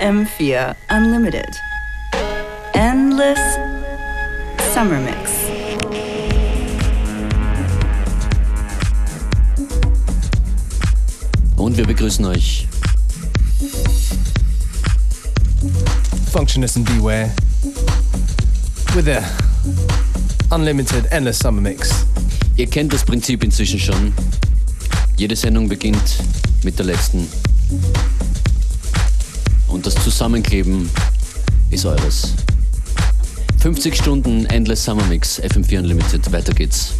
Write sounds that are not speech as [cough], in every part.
FM4 Unlimited. Endless Summer Mix. Und wir begrüßen euch. Functionist and Beware with a unlimited endless summer mix. Ihr kennt das Prinzip inzwischen schon. Jede Sendung beginnt mit der letzten. Und das Zusammenkleben ist eures. 50 Stunden Endless Summer Mix, FM4 Unlimited. Weiter geht's.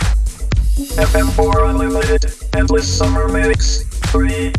FM4 Unlimited, Endless Summer Mix 3.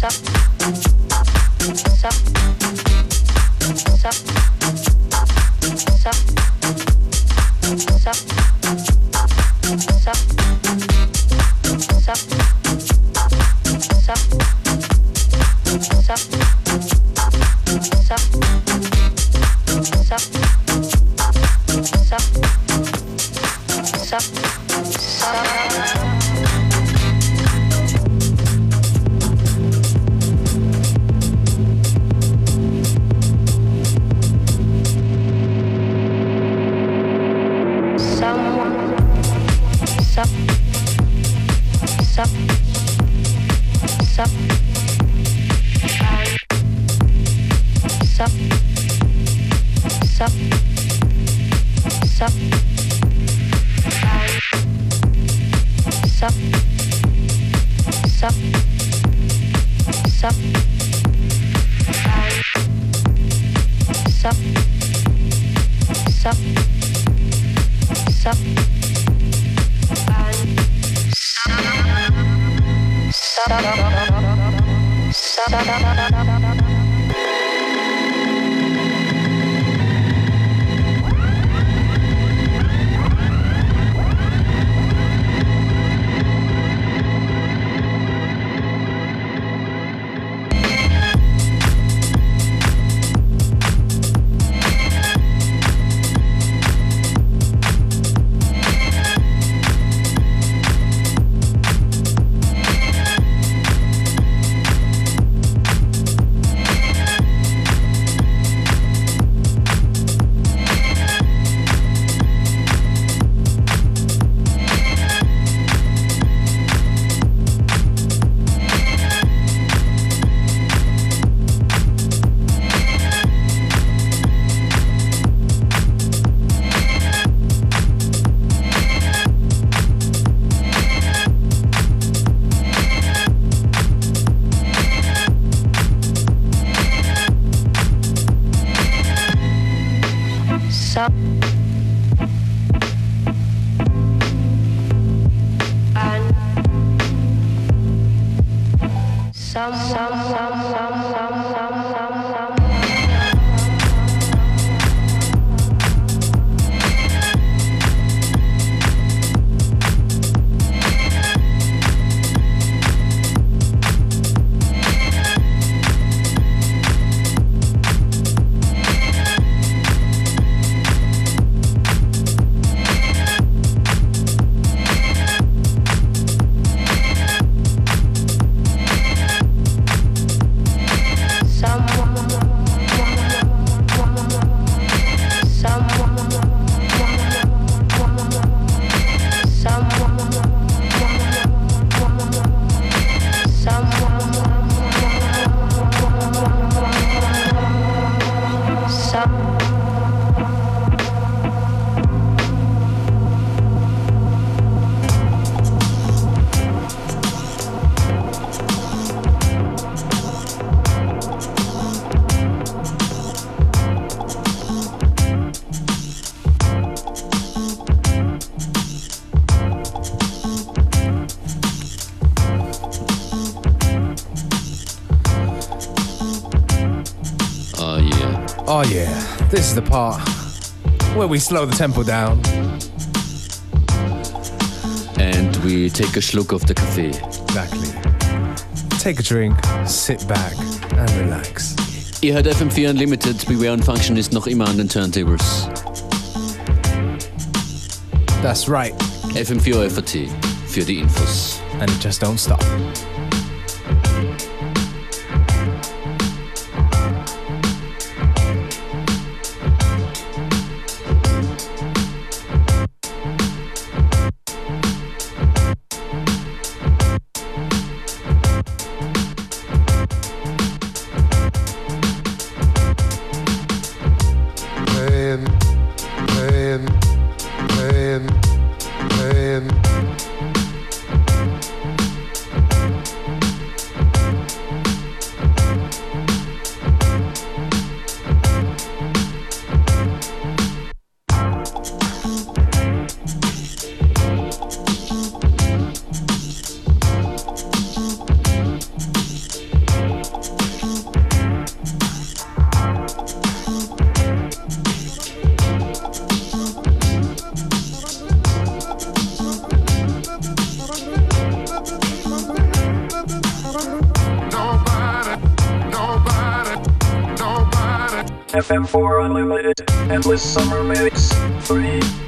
Oh, This is the part where we slow the tempo down. And we take a slug of the cafe. Exactly. Take a drink, sit back and relax. Ihr hört FM4 Unlimited. Beware und Function ist noch immer an den Turntables. That's right. FM4 FAT für die Infos. And just don't stop. FM4 Unlimited, Endless Summer Mix 3.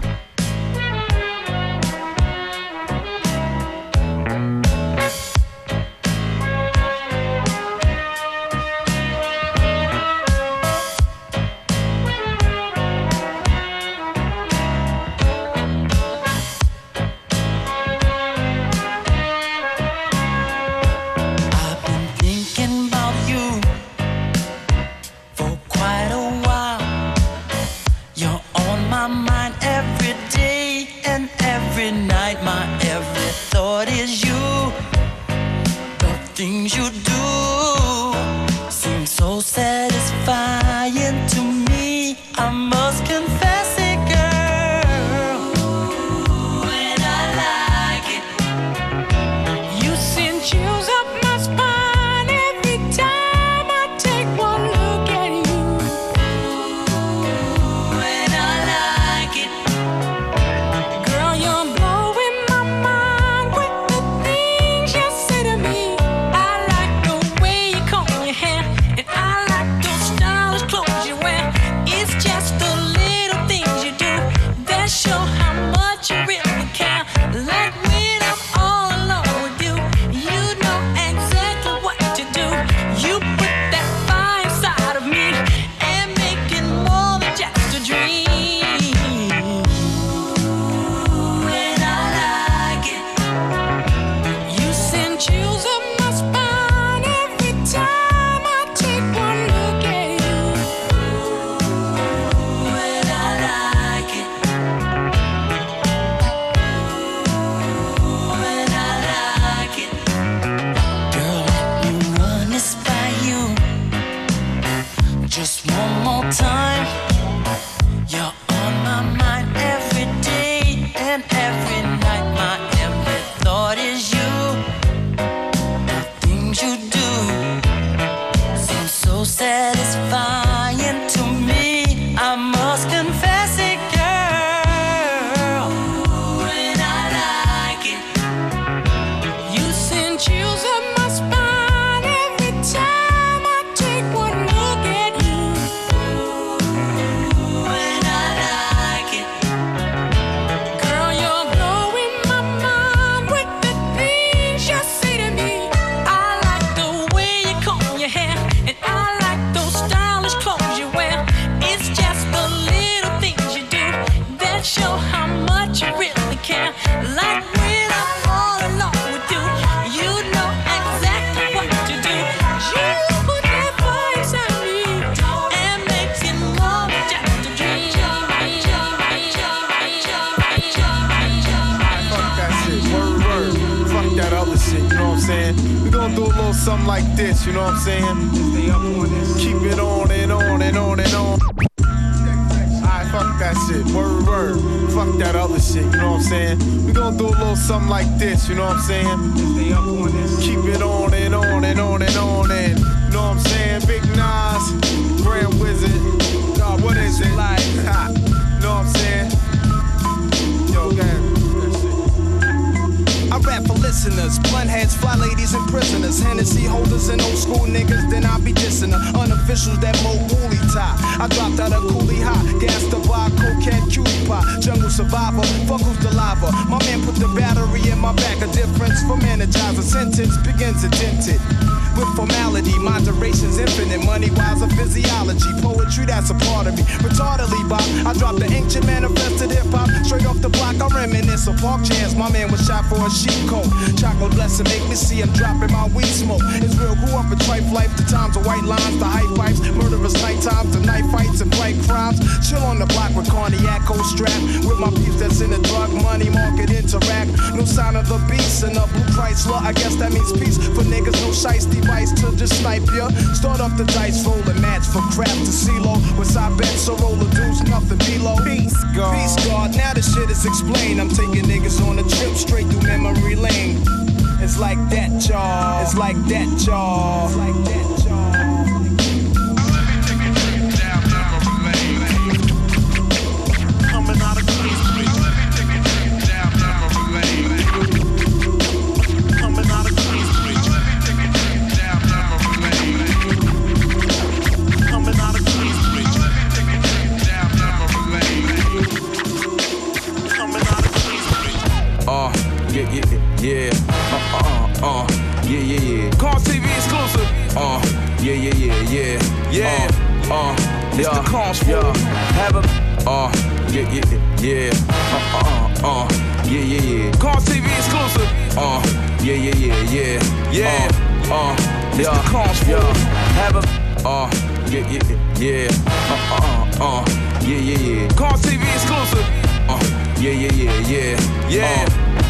Every night, my every thought is you. The things you do. This, you know what I'm saying? Keep it on and on and on and on. Alright, fuck that shit. Word, word. Fuck that other shit, you know what I'm saying? We gonna do a little something like this, you know what I'm saying? Keep it on and on and on and on and you know what I'm saying? Big Nas, Grand Wizard. God, what is it? Like, [laughs] you know what I'm saying? Rap for listeners, blunt heads, fly ladies, and prisoners. Hennessy holders and old school niggas, then I be dissing her. Unofficials that mo woolly tie. I dropped out of coolie high, gas the bar, cocaine, cutie pie. Jungle survivor, fuck who's the lava. My man put the battery in my back, a difference for from energizer. Sentence begins dented with formality. Moderation's infinite, money physiology. Poetry, that's a part of me. Retardedly, Bob, I dropped the ancient manifested hip hop straight off the block. I reminisce of park jams. My man was shot for a sheep coat. Chocolate blessing make me see him dropping my weed smoke. It's real, grew up in trife life. The times of white lines, the hype pipes, murderous night times, the night fights and bright crimes. Chill on the block with cognac, cold strap. With my peeps that's in the drug money market interact. No sign of the beast and a blue Chrysler. I guess that means peace for niggas. No shice device to just snipe ya. Start up the dice, roll a match for crap to CeeLo. With side bets, so roll the deuce, nothing below. Peace, God. Peace, God. Now the shit is explained. I'm taking niggas on a trip straight through memory lane. It's like that, y'all. It's like that, y'all. It's like that, yeah, yeah. Yeah. Uh, uh It's yeah. the Cons yeah. Have a. Uh, yeah, yeah, yeah. Uh, uh, uh, yeah, yeah, yeah. Call TV exclusive. Uh, yeah, yeah, yeah, yeah. Yeah. Uh, uh It's yeah. the Cons yeah. Have a. Uh, yeah, yeah, yeah. Uh, uh, uh, yeah, yeah, yeah. Call TV exclusive. Uh, yeah, yeah, yeah, yeah. Yeah.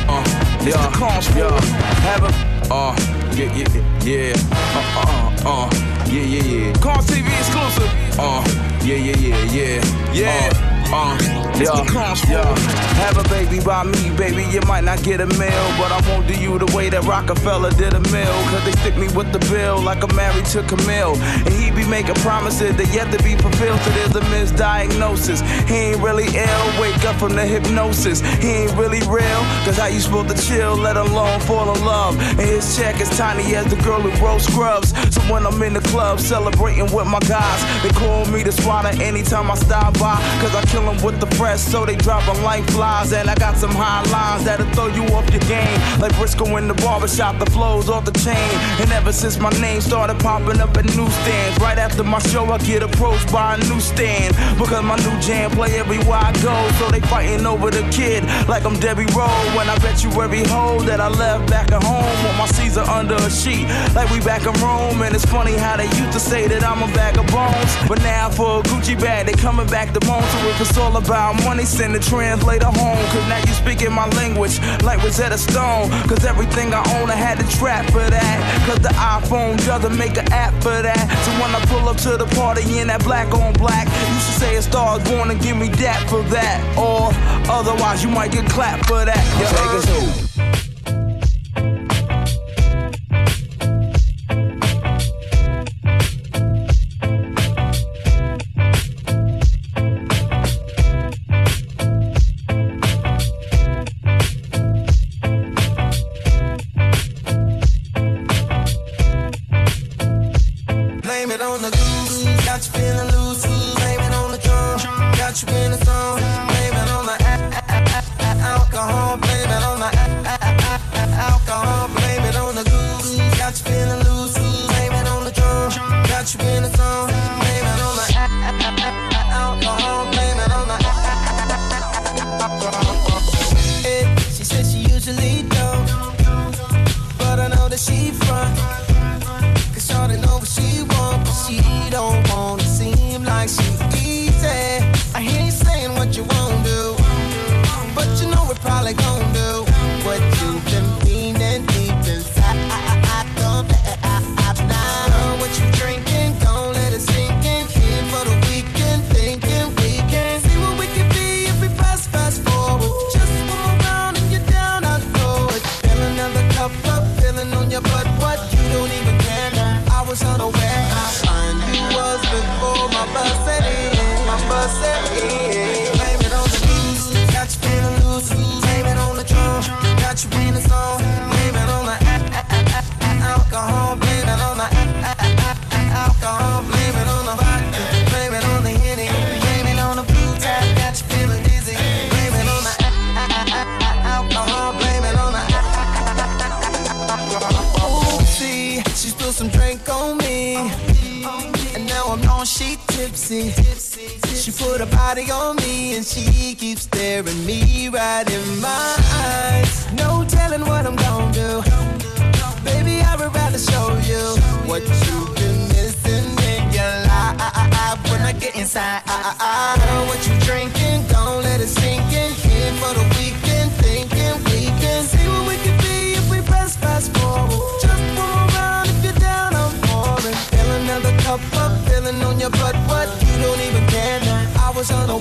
Uh, uh, It's yeah. the Cons. Yeah. Have a. Uh, yeah, yeah, yeah. Uh, uh, uh, yeah, yeah, yeah. Call TV exclusive. Uh, yeah, yeah, yeah, yeah. Yeah. Uh, It's yeah, the Cons fool. yeah. Have a baby by me, baby. You might not get a meal, but I won't do you the way that Rockefeller did a mill. Cause they stick me with the bill like I'm married to Camille. And he be making promises that yet to be fulfilled. So there's a misdiagnosis. He ain't really ill. Wake up from the hypnosis. He ain't really real. Cause how you supposed to chill, let alone fall in love? And his check is tiny as the girl who grows scrubs. So when I'm in the club celebrating with my guys, they call me the spotter anytime I stop by. Cause I kill with the press, so they dropping like flies. And I got some high lines that'll throw you off your game. Like Briscoe in the barbershop, the flows off the chain. And ever since my name started popping up at newsstands, right after my show, I get approached by a newsstand. Because my new jam play everywhere I go. So they fighting over the kid like I'm Debbie Rowe. When I bet you every hoe that I left back at home with my Caesar under a sheet. Like we back in Rome. And it's funny how they used to say that I'm a bag of bones. But now for a Gucci bag, they coming back to bone. So if it's all about money, send the translator home. Cause now you speaking my language like Rosetta Stone. Cause everything I own, I had to trap for that. Cause the iPhone doesn't make an app for that. So when I pull up to the party in that black on black, you should say a star is born and give me that for that. Or otherwise, you might get clapped for that. You heard? She keeps staring me right in my eyes. No telling what I'm gonna do. Baby, I would rather show you what you've been missing in your life. When I get inside, I, I, I what you drinking. Don't let it sink in. Here for the weekend, thinking we can see what we can be if we press fast forward. Just one round if you're down, I'm for. Fill another cup up, feeling on your butt. What you don't even care now. I was unaware how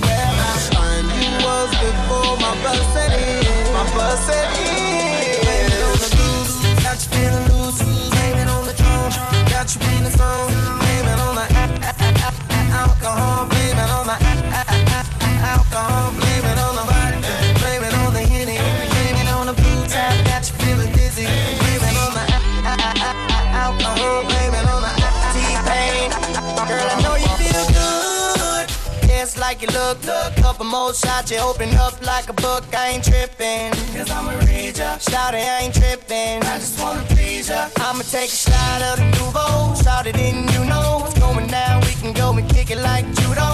you look. Couple more shots, you open up like a book. I ain't tripping. Cause I'm a reader. Shout it, I ain't tripping. I just wanna please ya. I'ma take a shot of the nouveau. Shout it in, you know what's going down. We can go and kick it like judo.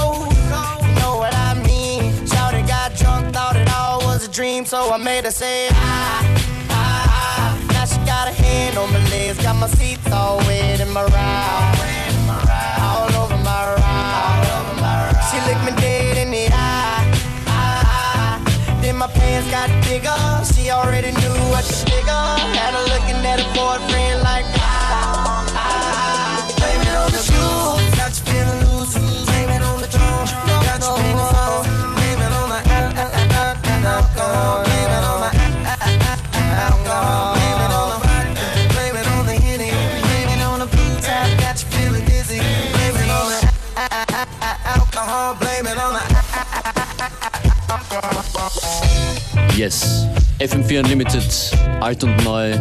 You know what I mean? Shout it, got drunk, thought it all was a dream. So I made her say, ah, ah, ah. Now she got a hand on my legs, got my seats all wet in my ride. All over my ride. Me dead in the eye. eye. Then my pants got bigger. She already knew what to figure. Had her looking at her boyfriend like, Yes. FM4 Unlimited, alt und neu.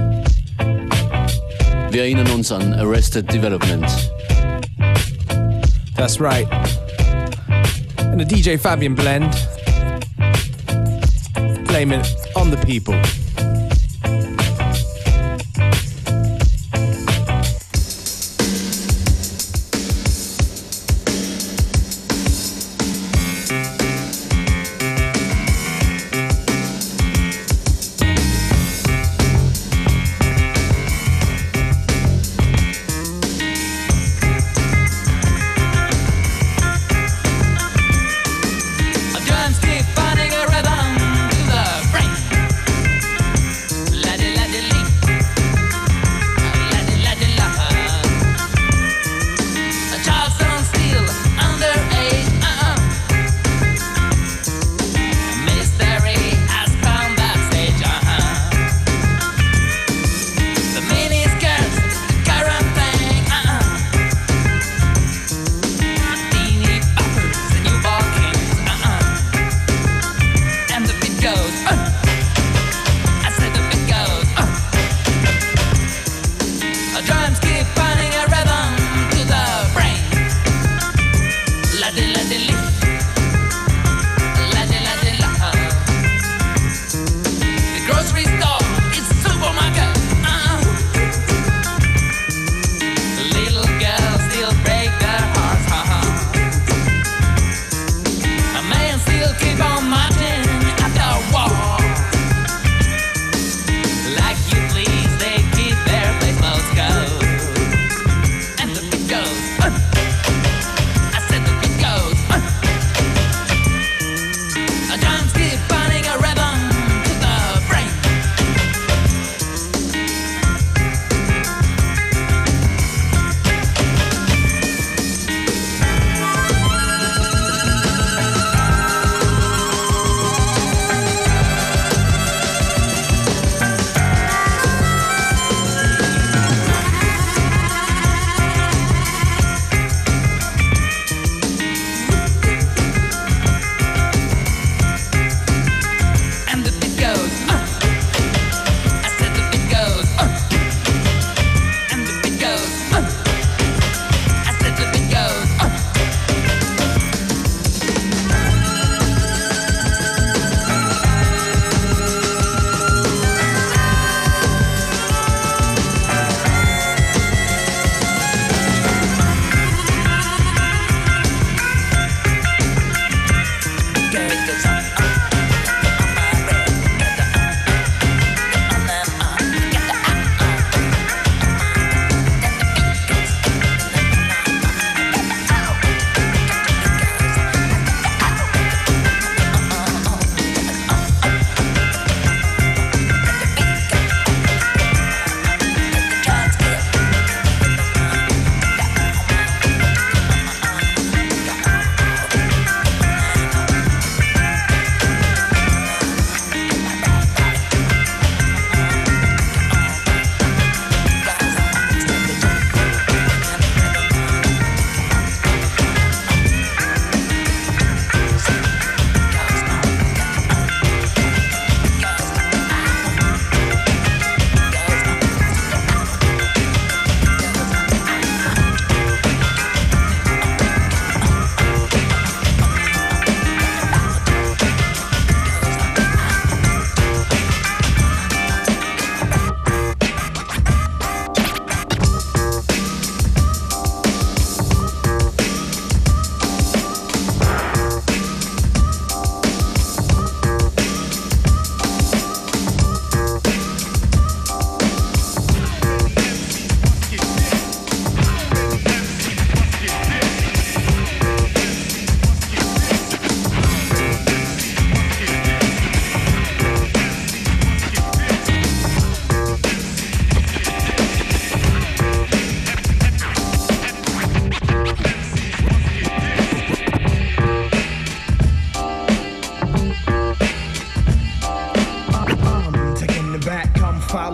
Wir erinnern uns an Arrested Development. That's right. And the DJ Fabian blend. Blame it on the people.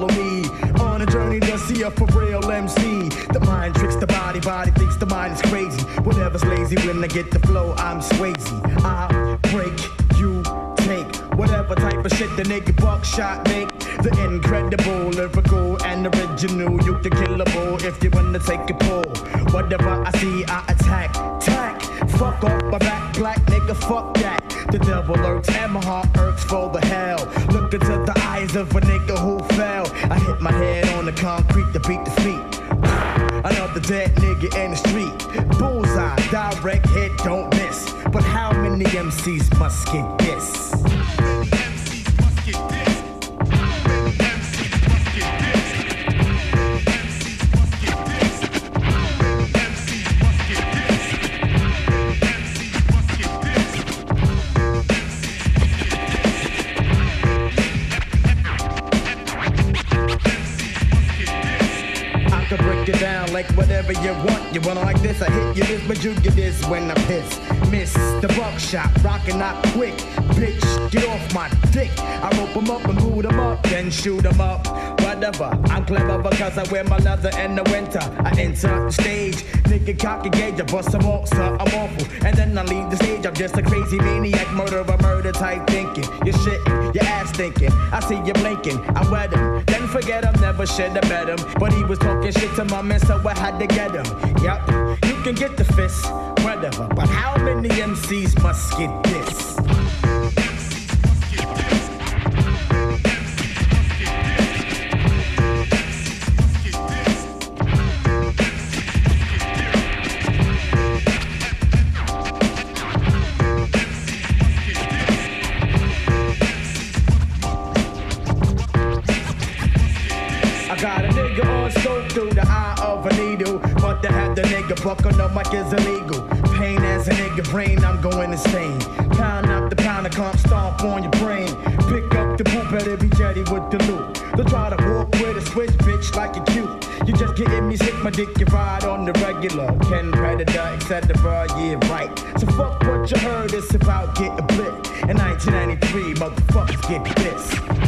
follow me on a journey to see a for real MC. The mind tricks the body, body thinks the mind is crazy. Whatever's lazy when I get the flow, I'm swayzy. I break, you take whatever type of shit the naked buckshot make. The incredible, lyrical, and original. You can kill a bull if you wanna take a pull. Whatever I see, I attack, tack. Fuck off my back, black nigga, fuck that. The devil lurks and my heart irks for the hell. Look into the eyes of a nigga who fell. I hit my head on the concrete to beat the feet. Another dead nigga in the street. Bullseye, direct hit, don't miss. But how many MCs must get this? Like whatever you want. You wanna like this, I hit you this, but you get this when I piss. Miss the buckshot, rockin' out quick. Bitch, get off my dick. I rope 'em up and boot 'em up, then shoot 'em up. Whatever, I'm clever because I wear my leather in the winter. I enter the stage, nigga cocky gauge, I bust off, so I'm awful. And then I leave the stage, I'm just a crazy maniac, murderer, murder type thinking. You're shitting, your ass thinking. I see you blinking, I wet him. Then forget him, never should have met him. But he was talking shit to my man, so I had to get him. Yup, you can get the fist, whatever. But how many MCs must get this? I got a nigga on scope through the eye of a needle. But to have the nigga buck on the mic is illegal. A I'm going insane. Pound up the pound of comp, stomp on your brain. Pick up the boot, better be jetty with the loot. Don't try to walk with a switch, bitch, like you cute. You just getting me sick, my dick, you ride on the regular. Ken Predator, etc. Yeah, right. So fuck what you heard, it's about getting blit. In 1993, motherfuckers get this.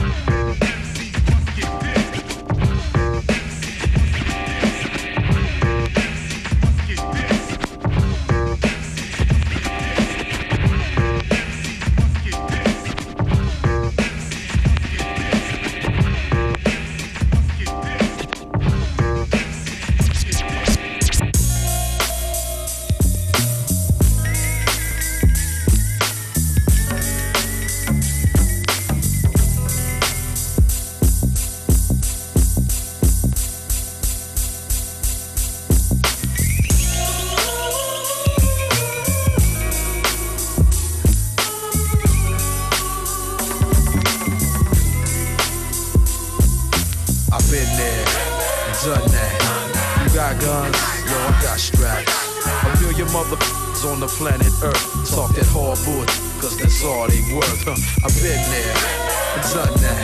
Motherfuckers on the planet Earth talk that hard bull, cause that's all they worth. Huh. I've been there, done that.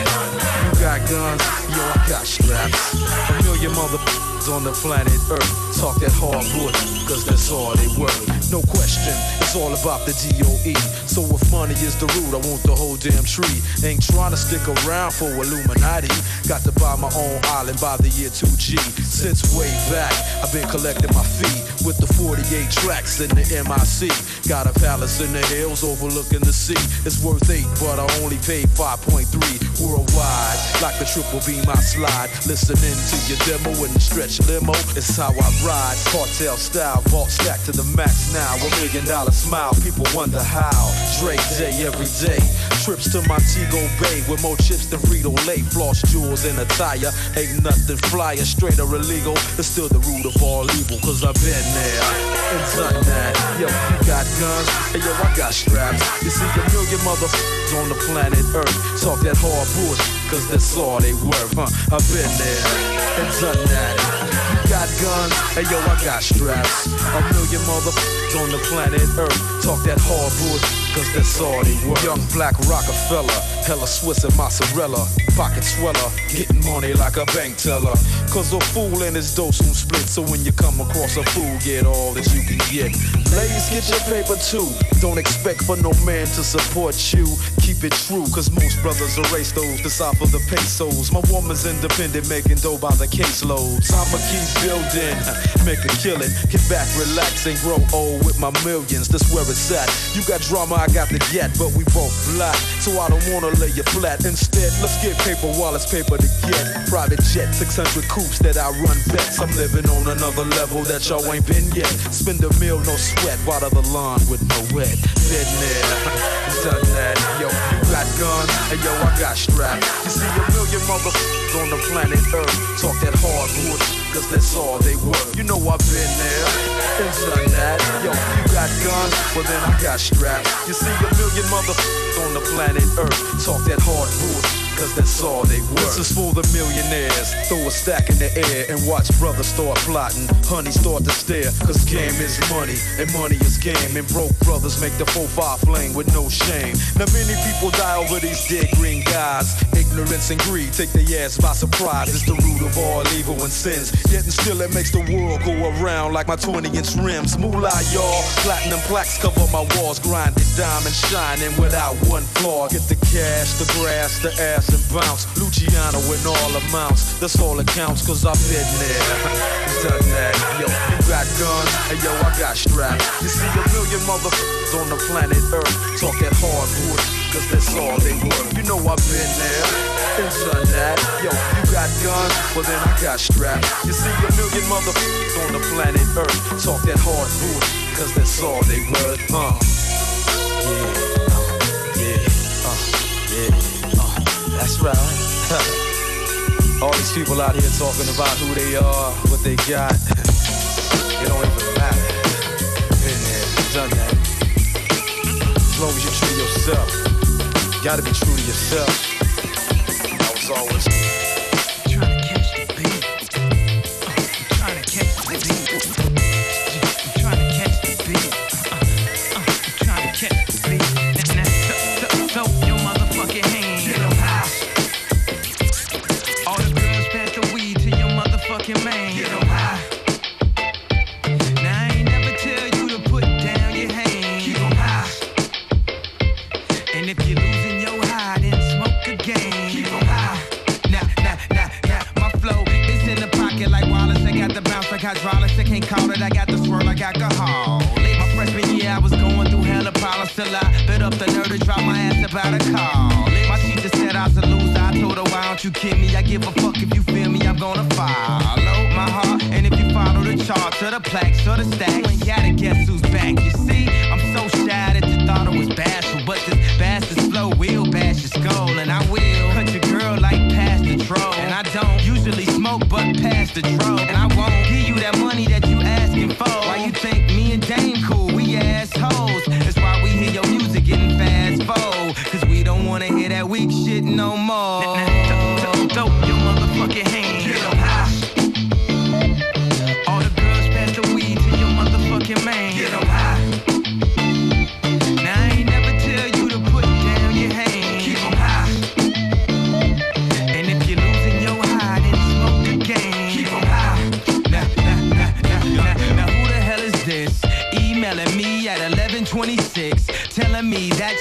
You got guns, yo, I got straps. A million motherfuckers on the planet Earth talk that hard bull, cause that's all they worth. No question, it's all about the DOE. So if money is the root, I want the whole damn tree. Ain't trying to stick around for Illuminati. Got to buy my own island by the year 2G. Since way back, I've been collecting my fee with the 48 tracks in the MIC. Got a palace in the hills overlooking the sea. It's worth eight, but I only paid 5.3 worldwide. Like the triple beam, I slide. Listening to your demo in the stretch limo. It's how I ride. Cartel style, vault stack to the max now. A million dollar smile, people wonder how. Drake day every day. Trips to Montego Bay with more chips than Frito Lay. Floss jewels in a tire. Ain't nothing flyer, straight or illegal. It's still the root of all evil, cause I've been there and done that. Yo, you got guns, and yo, I got straps. You see a million motherfuckers on the planet Earth talk that hard bullshit, cause that's all they worth, huh? I've been there and done that. Got guns, and yo, I got straps. A million motherfuckers on the planet Earth talk that hard bullshit, cause that's all they worth. Young black Rockefeller, hella Swiss and mozzarella, pocket sweller, getting money like a bank teller. Cause a fool and his dose won't split, so when you come across a fool, get all that you can get. Ladies, get your paper too. Don't expect for no man to support you. Keep it true, cause most brothers erase those decipher the pesos. My woman's independent, making dough by the caseloads. I'ma keep building. [laughs] Make a killing, get back, relax, and grow old with my millions. That's where it's at. You got drama, I got the get, but we both black. So I don't wanna lay you flat. Instead, let's get paper while it's paper to get. Private jet, 600 coops that I run bets. I'm living on another level that y'all ain't been yet. Spend a meal, no sweat, water the lawn with no wet. Been there, [laughs] done that. Yo, guns, and yo, I got straps. You see a million motherfuckers on the planet Earth talk that hardwood, cause that's all they work. You know I've been there, and done that. Yo, you got guns, well then I got straps. You see a million motherfuckers on the planet Earth talk that hardwood. Cause that's all they were. This is for the millionaires. Throw a stack in the air and watch brothers start plotting. Honey start to stare. Cause game is money and money is game. And broke brothers make the 4-5 fling with no shame. Now many people die over these dead green guys. Ignorance and greed take their ass by surprise. It's the root of all evil and sins. Yet and still it makes the world go around like my 20 inch rims. Moolah, y'all. Platinum plaques cover my walls. Grinded diamond shining without one flaw. Get the cash, the grass, the ass, and bounce. Luciano in all amounts. That's all that cause I've been there. [laughs] Done that. Yo, you got guns, and yo, I got straps. You see a million motherfuckers on the planet Earth talk that hardwood, cause that's all they were. You know I've been there. And done that. Yo, you got guns, well then I got straps. You see a million motherfuckers on the planet Earth talk that hardwood, cause that's all they were. Uh. Yeah. That's right. [laughs] All these people out here talking about who they are, what they got. it don't even matter. Been there, done that. As long as you're true to yourself, you gotta be true to yourself. I was always.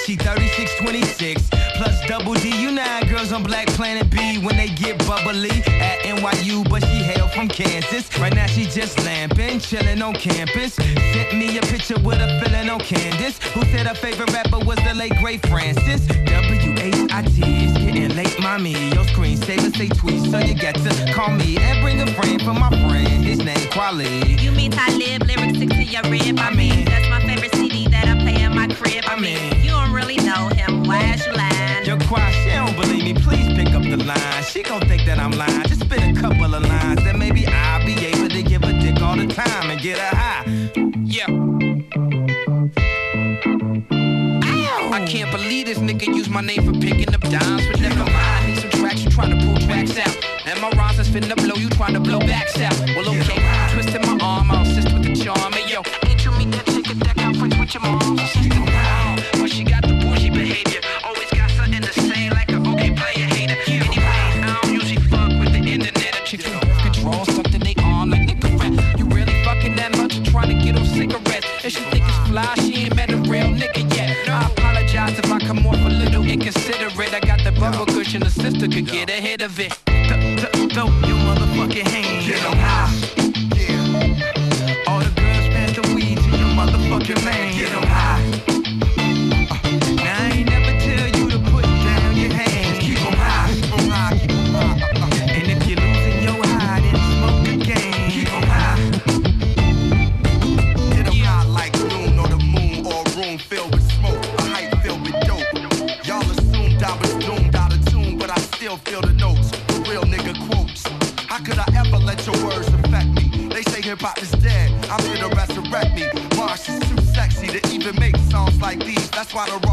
She 3626 plus double D. You know how girls on Black Planet B when they get bubbly at NYU, but she hail from Kansas. Right now she just lamping, chilling on campus. Sent me a picture with a feeling on Candace, who said her favorite rapper was the late great Francis. W-H-I-T, it's getting late, mommy. Your screensaver say tweet, so you got to call me and bring a friend for my friend. His name Kweli. You mean Talib, lyrics stick to your rib. I mean, that's my favorite CD that I play in my crib. I mean, really know him. Why is you lying? Your choir, she don't believe me. Please pick up the line. She gon' think that I'm lying. Just spit a couple of lines, then maybe I'll be able to give a dick all the time and get her high. Yeah. Ow! I can't believe this nigga used my name for picking up dimes, but never mind. To could get ahead of it. Throw your motherfucking hands. Get on high. Yeah. All the girls pass the weed to your motherfucking man. Get on high. That's why the raw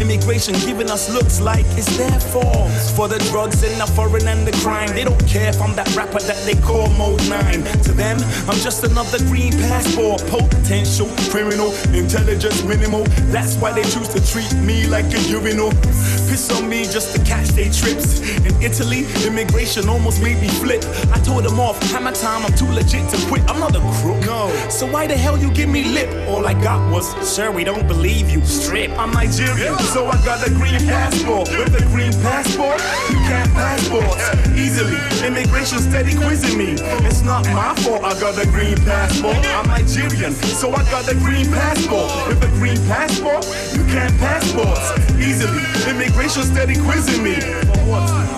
Immigration giving us looks like it's their fault. For the drugs and the foreign and the crime. They don't care if I'm that rapper that they call Mode 9. To them, I'm just another green passport. Potential criminal, intelligence minimal. That's why they choose to treat me like a urinal. Piss on me just to catch their trips. In Italy, immigration almost made me flip. I told them off, hammer time, I'm too legit to quit. I'm not a crook. No. So why the hell you give me lip? All I got was, sir, we don't believe you. Strip. I'm Nigerian, so I got a green passport. With a green passport, you can't passport easily. Immigration steady quizzing me. It's not my fault I got a green passport. I'm Nigerian, so I got a green passport. With a green passport, you can't passport easily. Immigration steady quizzing me.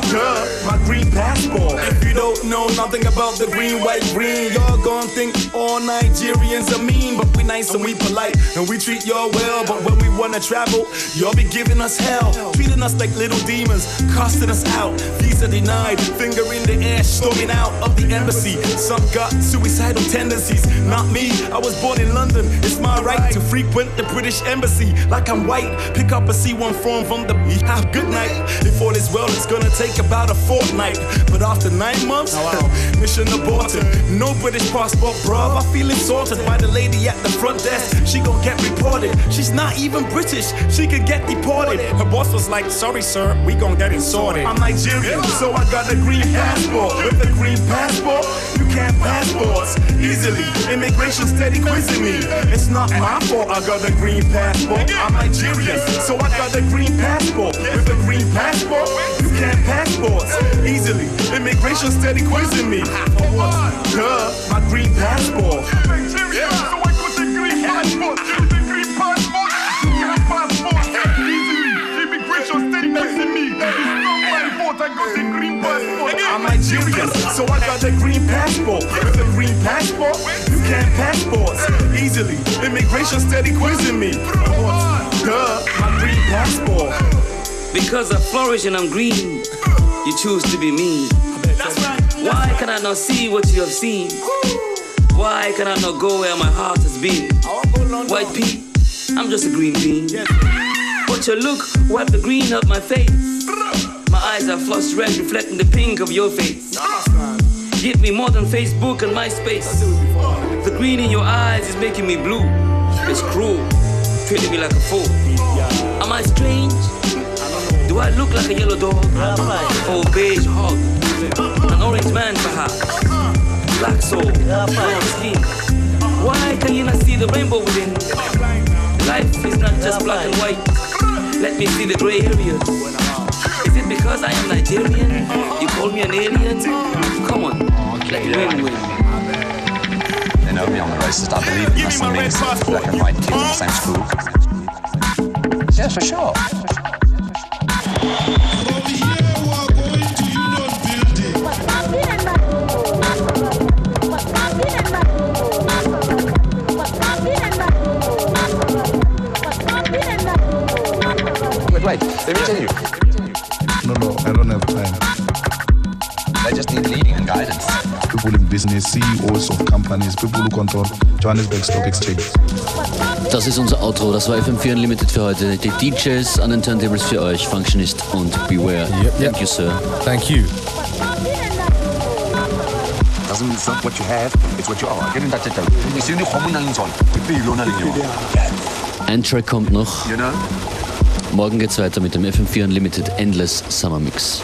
Duh, my green passport. If you don't know nothing about the green, white, green, y'all gon' think all Nigerians are mean, but nice and we polite and we treat y'all well. But when we wanna travel, y'all be giving us hell, treating us like little demons, casting us out. Visa denied, finger in the air, storming out of the embassy. Some got suicidal tendencies, not me. I was born in London. It's my right to frequent the British embassy like I'm white. Pick up a C1 form from the have good night. If all is well, it's gonna take about a fortnight. But after nine months, [laughs] mission aborted. No British passport, bruv. I feel insulted by the lady at the front desk. She gon' get reported. She's not even British. She could get deported. Her boss was like, sorry, sir, we gon' get it sorted. I'm Nigerian, so I got a green passport. With a green passport, you can't passports easily. Immigration steady quizzing me. It's not my fault I got a green passport. I'm Nigerian, so I got a green passport. With a green passport, you can't passports easily. Immigration steady quizzing me. Duh, my green passport. Yeah, got the green passport. I'm Nigerian, so I got a green passport. With a green passport, you can't passports easily. Immigration steady quizzing me. Duh, my green passport. Because I flourish and I'm green, you choose to be mean. Why can I not see what you have seen? Why can I not go where my heart has been? White pea, I'm just a green bean. But your look wipe the green off my face. My eyes are flushed red, reflecting the pink of your face. Give me more than Facebook and MySpace. The green in your eyes is making me blue. It's cruel, treating me like a fool. Am I strange? Do I look like a yellow dog? Or a beige hog? An orange man perhaps? Black soul, brown skin. Why can you not see the rainbow within? Life is not just black and white. Let me see the gray areas. It because I am Nigerian? You call me an alien? Come on, let me win win. They know me on the races. I believe in muscle means black and white kids in the same school. Yes, for sure. Business, CEOs of companies, people who control Johannesburg Stock Exchange. Das ist unser Outro. Das war FM4 Unlimited für heute. Die DJs an den Turntables für euch, Functionist und Beware. Thank you, sir. Thank you. Doesn't it's not what you have, it's what you are. Get in with them. It's only common and so on. Ein Track kommt noch. You know? Morgen geht's weiter mit dem FM4 Unlimited Endless Summer Mix.